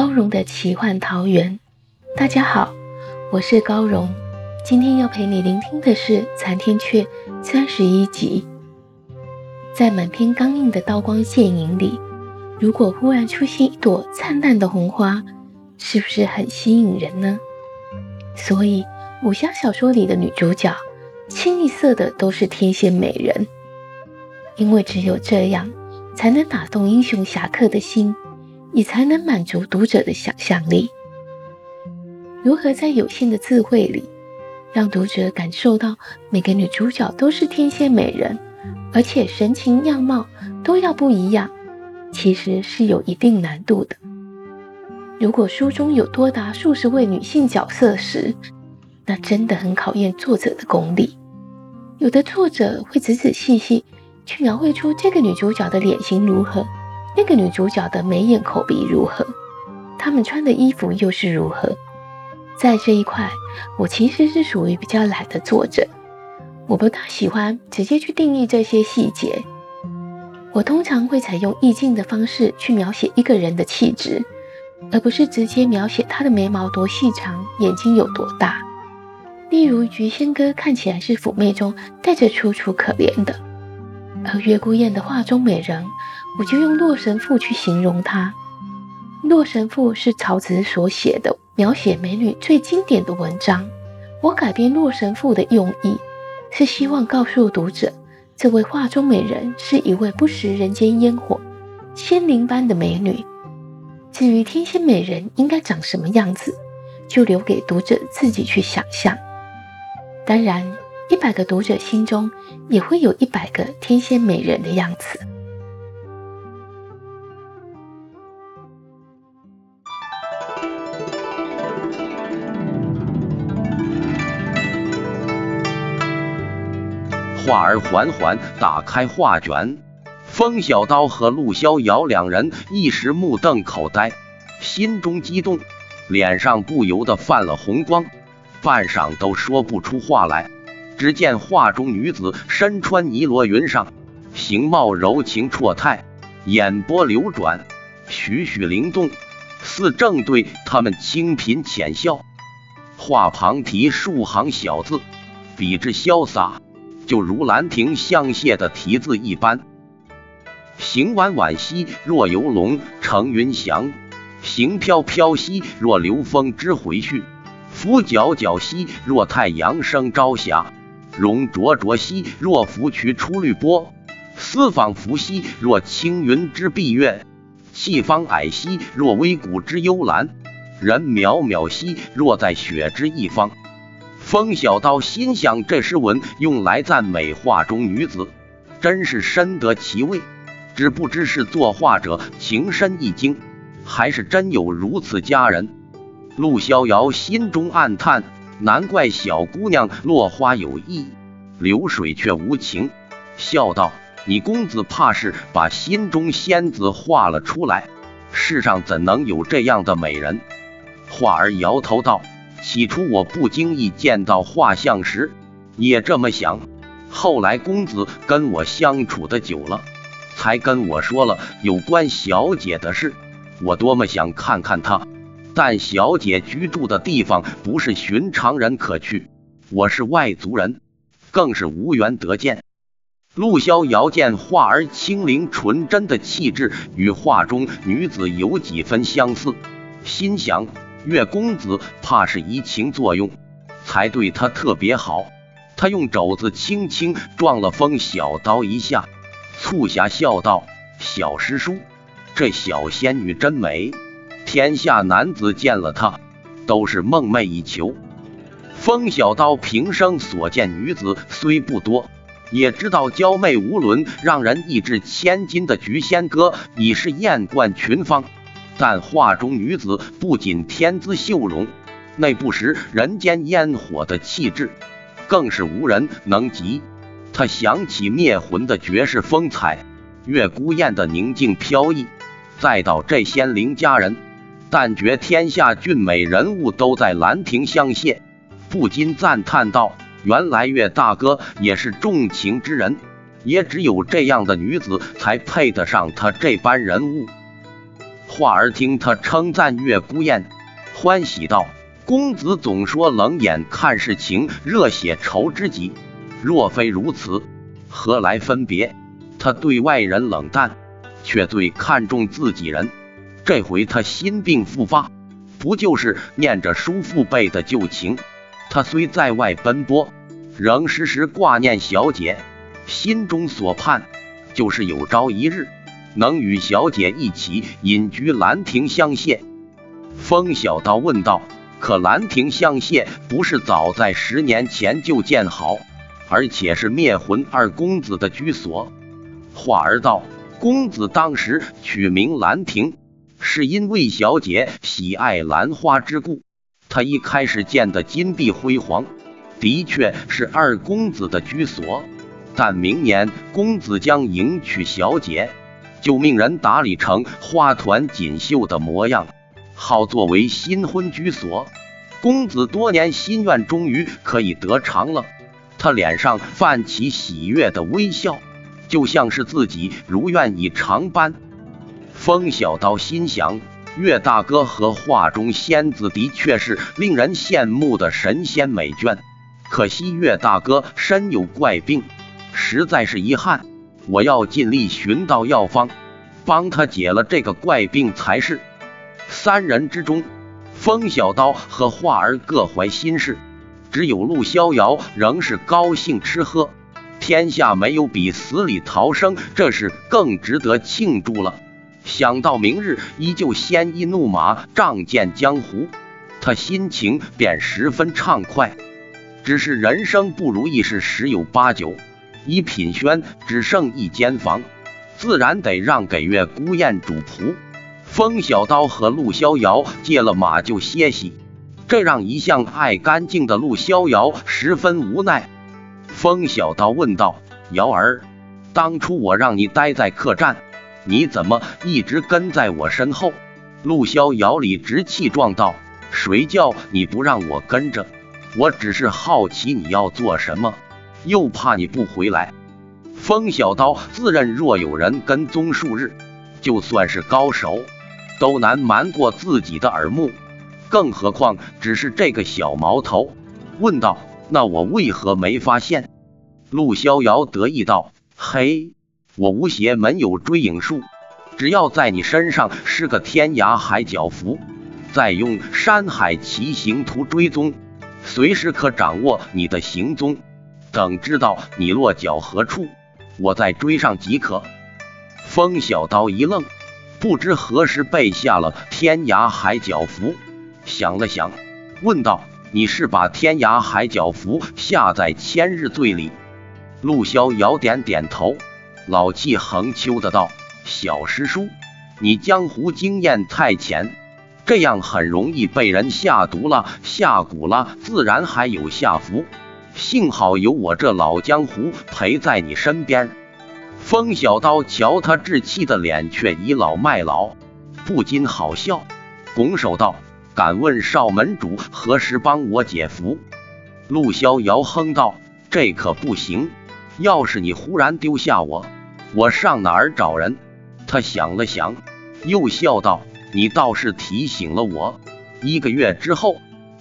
高荣的奇幻桃源。大家好，我是高荣。今天要陪你聆听的是《残天阙》三十一集。在满篇刚硬的刀光剑影里，如果忽然出现一朵灿烂的红花，是不是很吸引人呢？所以，武侠小说里的女主角清一色的都是天仙美人，因为只有这样，才能打动英雄侠客的心。也才能满足读者的想象力。如何在有限的字汇里，让读者感受到每个女主角都是天仙美人，而且神情样貌都要不一样，其实是有一定难度的。如果书中有多达数十位女性角色时，那真的很考验作者的功力。有的作者会仔仔细细去描绘出这个女主角的脸型如何。那个女主角的眉眼口鼻如何？她们穿的衣服又是如何？在这一块，我其实是属于比较懒的作者，我不大喜欢直接去定义这些细节。我通常会采用意境的方式去描写一个人的气质，而不是直接描写她的眉毛多细长，眼睛有多大。例如，菊仙哥看起来是妩媚中带着楚楚可怜的，而月孤雁的画中美人。我就用《洛神赋》去形容她。《洛神赋》是曹植所写的描写美女最经典的文章。我改编《洛神赋》的用意，是希望告诉读者，这位画中美人是一位不食人间烟火、仙灵般的美女。至于天仙美人应该长什么样子，就留给读者自己去想象。当然，一百个读者心中也会有一百个天仙美人的样子。画儿缓缓打开画卷，风小刀和陆逍遥两人一时目瞪口呆，心中激动，脸上不由得泛了红光，半晌都说不出话来。只见画中女子身穿尼罗云裳，形貌柔情绰态，眼波流转，栩栩灵动，似正对他们轻颦浅笑。画旁题数行小字，笔致潇洒。就如兰亭香榭的题字一般，行婉婉兮若游龙乘云翔，行飘飘兮若流风之回去，拂皎皎兮若太阳升朝霞，容灼灼兮若浮渠出绿波，思仿佛兮若青云之蔽月，气方矮兮若微谷之幽兰，人渺渺兮若在雪之一方。风小刀心想：这诗文用来赞美画中女子，真是深得其味。只不知是作画者情深意精，还是真有如此佳人。陆逍遥心中暗叹：难怪小姑娘落花有意，流水却无情。笑道：“你公子怕是把心中仙子画了出来。世上怎能有这样的美人？”画儿摇头道。起初我不经意见到画像时，也这么想。后来公子跟我相处的久了，才跟我说了有关小姐的事。我多么想看看她，但小姐居住的地方不是寻常人可去，我是外族人，更是无缘得见。陆逍遥见画儿清灵纯真的气质与画中女子有几分相似，心想。岳公子怕是移情作用，才对他特别好。他用肘子轻轻撞了风小刀一下，促狭笑道：“小师叔，这小仙女真美，天下男子见了她都是梦寐以求。风小刀平生所见女子虽不多，也知道娇媚无伦、让人意志千金的菊仙哥已是艳冠群芳。但画中女子不仅天姿秀容，那不食人间烟火的气质，更是无人能及。他想起灭魂的绝世风采，月孤雁的宁静飘逸，再到这仙灵佳人，但觉天下俊美人物都在兰亭相谢。不禁赞叹道：“原来岳大哥也是重情之人，也只有这样的女子才配得上他这般人物。”话儿听他称赞岳孤雁，欢喜道：“公子总说冷眼看世情，热血仇知己。若非如此，何来分别？他对外人冷淡，却最看重自己人。这回他心病复发，不就是念着叔父辈的旧情？”他虽在外奔波，仍时时挂念小姐，心中所盼就是有朝一日能与小姐一起隐居兰亭香榭。风小刀问道：“可兰亭香榭不是早在十年前就建好，而且是灭魂二公子的居所？”话儿道：“公子当时取名兰亭，是因为小姐喜爱兰花之故。”他一开始建的金碧辉煌，的确是二公子的居所。但明年公子将迎娶小姐，就命人打理成花团锦绣的模样，好作为新婚居所。公子多年心愿终于可以得偿了，他脸上泛起喜悦的微笑，就像是自己如愿以偿般。风小刀心想。岳大哥和画中仙子的确是令人羡慕的神仙美眷，可惜岳大哥身有怪病，实在是遗憾。我要尽力寻到药方，帮他解了这个怪病才是。三人之中，风小刀和画儿各怀心事，只有陆逍遥仍是高兴吃喝。天下没有比死里逃生这事更值得庆祝了。想到明日依旧鲜衣怒马仗剑江湖，他心情便十分畅快。只是人生不如意事十有八九，一品轩只剩一间房，自然得让给月孤雁主仆。风小刀和陆逍遥借了马就歇息，这让一向爱干净的陆逍遥十分无奈。风小刀问道：“瑶儿，当初我让你待在客栈。”你怎么一直跟在我身后？陆逍遥理直气壮道：“谁叫你不让我跟着？我只是好奇你要做什么，又怕你不回来。”风小刀自认若有人跟踪数日，就算是高手都难瞒过自己的耳目，更何况只是这个小毛头？问道：“那我为何没发现？”陆逍遥得意道：“嘿。”我吴邪门有追影术，只要在你身上施个天涯海角符，再用山海奇行图追踪，随时可掌握你的行踪。等知道你落脚何处，我再追上即可。风小刀一愣，不知何时被下了天涯海角符，想了想，问道：“你是把天涯海角符下在千日醉里？”陆逍遥点点头。老气横秋的道：“小师叔，你江湖经验太浅，这样很容易被人下毒了、下蛊了，自然还有下符。幸好有我这老江湖陪在你身边。”风小刀瞧他稚气的脸，却倚老卖老，不禁好笑，拱手道：“敢问少门主何时帮我解符？”陆逍遥哼道：“这可不行，要是你忽然丢下我。”我上哪儿找人？他想了想，又笑道：“你倒是提醒了我。一个月之后，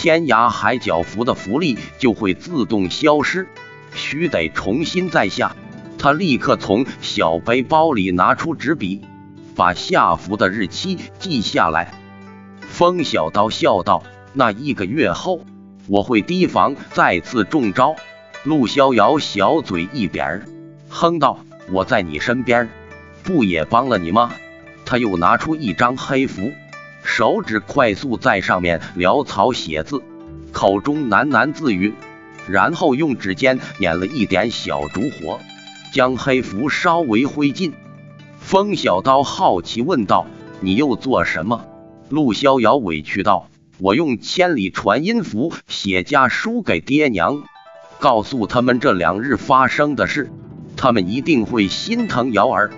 天涯海角符的符力就会自动消失，须得重新再下。”他立刻从小背包里拿出纸笔，把下符的日期记下来。风小刀笑道：“那一个月后，我会提防再次中招。”陆逍遥小嘴一扁，哼道。我在你身边，不也帮了你吗？他又拿出一张黑符，手指快速在上面潦草写字，口中喃喃自语，然后用指尖捻了一点小烛火，将黑符稍微灰烬。风小刀好奇问道：“你又做什么？”陆逍遥委屈道：“我用千里传音符写家书给爹娘，告诉他们这两日发生的事，他们一定会心疼瑶儿。”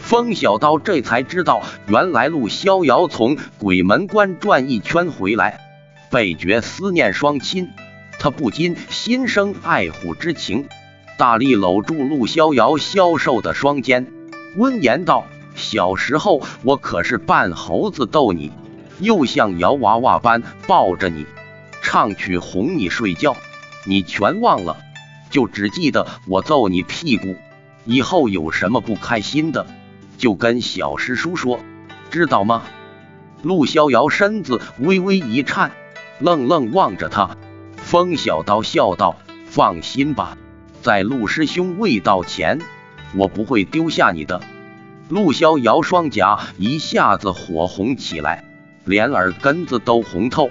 风小刀这才知道，原来陆逍遥从鬼门关转一圈回来，倍觉思念双亲，他不禁心生爱护之情，大力搂住陆逍遥消瘦的双肩，温言道：“小时候我可是扮猴子逗你，又像摇娃娃般抱着你，唱曲哄你睡觉，你全忘了，就只记得我揍你屁股。以后有什么不开心的？”就跟小师叔说，知道吗？陆逍遥身子微微一颤，愣愣望着他。风小刀笑道：“放心吧，在陆师兄未到前，我不会丢下你的。”陆逍遥双颊一下子火红起来，连耳根子都红透，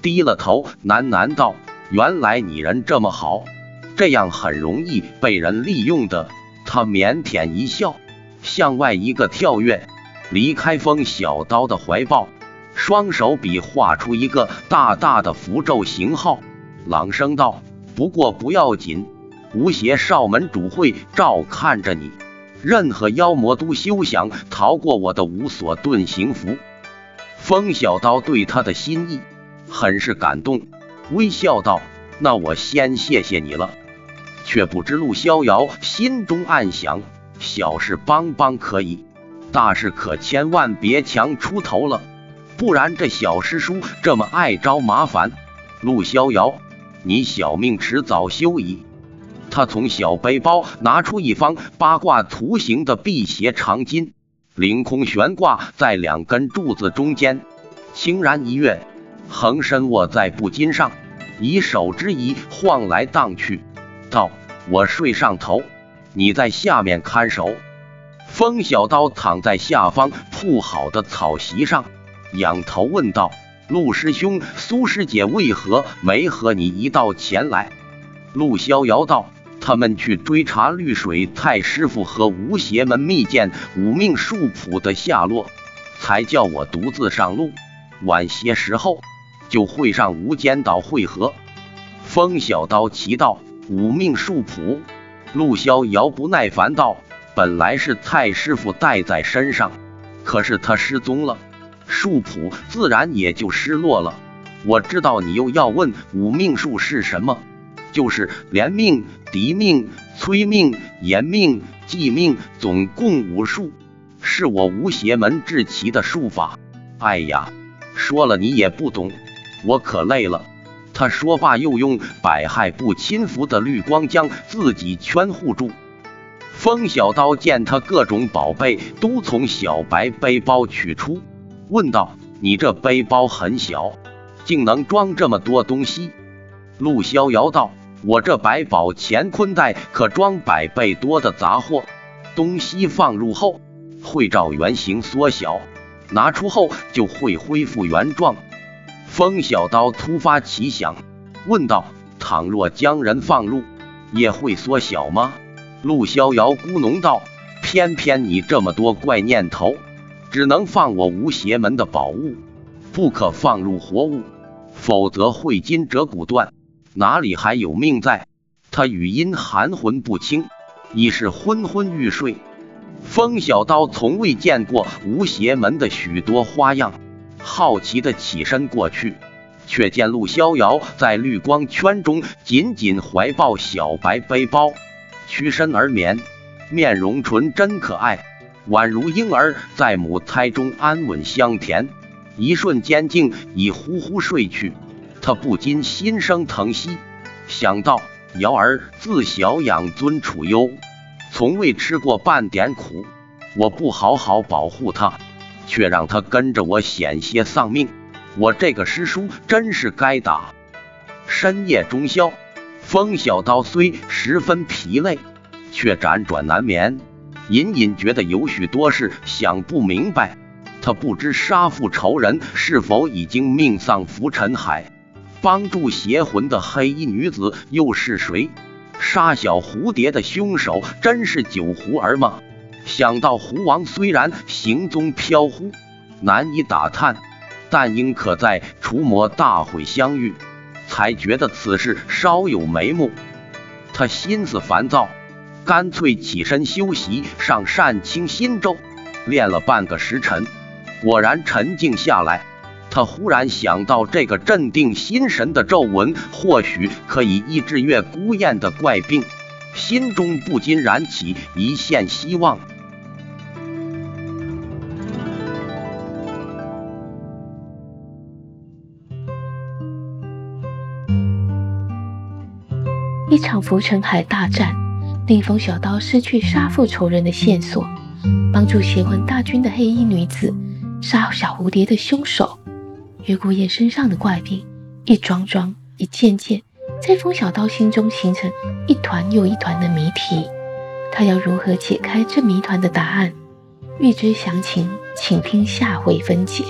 低了头喃喃道：“原来你人这么好，这样很容易被人利用的。”他腼腆一笑。向外一个跳跃，离开风小刀的怀抱，双手比划出一个大大的符咒形号，朗声道：“不过不要紧，无邪少门主会照看着你，任何妖魔都休想逃过我的无所遁形符。”风小刀对他的心意很是感动，微笑道：“那我先谢谢你了。”却不知陆逍遥心中暗想。小事帮帮可以，大事可千万别强出头了，不然这小师叔这么爱招麻烦，陆逍遥，你小命迟早休矣。他从小背包拿出一方八卦图形的辟邪长巾，凌空悬挂在两根柱子中间，轻然一跃，横身卧在布巾上，以手之仪晃来荡去，道：“我睡上头。”你在下面看守。风小刀躺在下方铺好的草席上，仰头问道：“陆师兄，苏师姐为何没和你一道前来？”陆逍遥道：“他们去追查绿水太师傅和吴邪门密剑五命术谱的下落，才叫我独自上路。晚些时候就会上无间岛会合。”风小刀奇道：“五命术谱。”陆逍遥不耐烦道：“本来是蔡师傅带在身上，可是他失踪了，术谱自然也就失落了。我知道你又要问五命术是什么，就是连命、敌命、催命、延命、祭命，总共五术，是我无邪门至奇的术法。哎呀，说了你也不懂，我可累了。”他说罢，又用百害不侵符的绿光将自己圈护住。风小刀见他各种宝贝都从小白背包取出，问道：“你这背包很小，竟能装这么多东西？”陆逍遥道：“我这百宝乾坤袋可装百倍多的杂货，东西放入后会照原形缩小，拿出后就会恢复原状。”风小刀突发奇想，问道：“倘若将人放入，也会缩小吗？”陆逍遥咕哝道：“偏偏你这么多怪念头，只能放我无邪门的宝物，不可放入活物，否则会筋折骨断，哪里还有命在？”他语音含混不清，已是昏昏欲睡。风小刀从未见过无邪门的许多花样。好奇的起身过去，却见陆逍遥在绿光圈中紧紧怀抱小白背包，屈身而眠，面容纯真可爱，宛如婴儿在母胎中安稳香甜。一瞬间竟已呼呼睡去，他不禁心生疼惜，想到瑶儿自小养尊处优，从未吃过半点苦，我不好好保护她。却让他跟着我险些丧命，我这个师叔真是该打。深夜中宵，风小刀虽十分疲累，却辗转难眠，隐隐觉得有许多事想不明白。他不知杀父仇人是否已经命丧浮沉海，帮助邪魂的黑衣女子又是谁？杀小蝴蝶的凶手真是九狐儿吗？想到狐王虽然行踪飘忽，难以打探，但应可在除魔大会相遇，才觉得此事稍有眉目。他心思烦躁，干脆起身休息，上善清心咒，练了半个时辰，果然沉静下来。他忽然想到，这个镇定心神的咒文，或许可以医治月孤雁的怪病，心中不禁燃起一线希望。一场浮沉海大战，令风小刀失去杀父仇人的线索，帮助邪魂大军的黑衣女子杀小蝴蝶的凶手。月孤雁身上的怪病，一桩桩、一件件，在风小刀心中形成一团又一团的谜题。他要如何解开这谜团的答案？欲知详情，请听下回分解。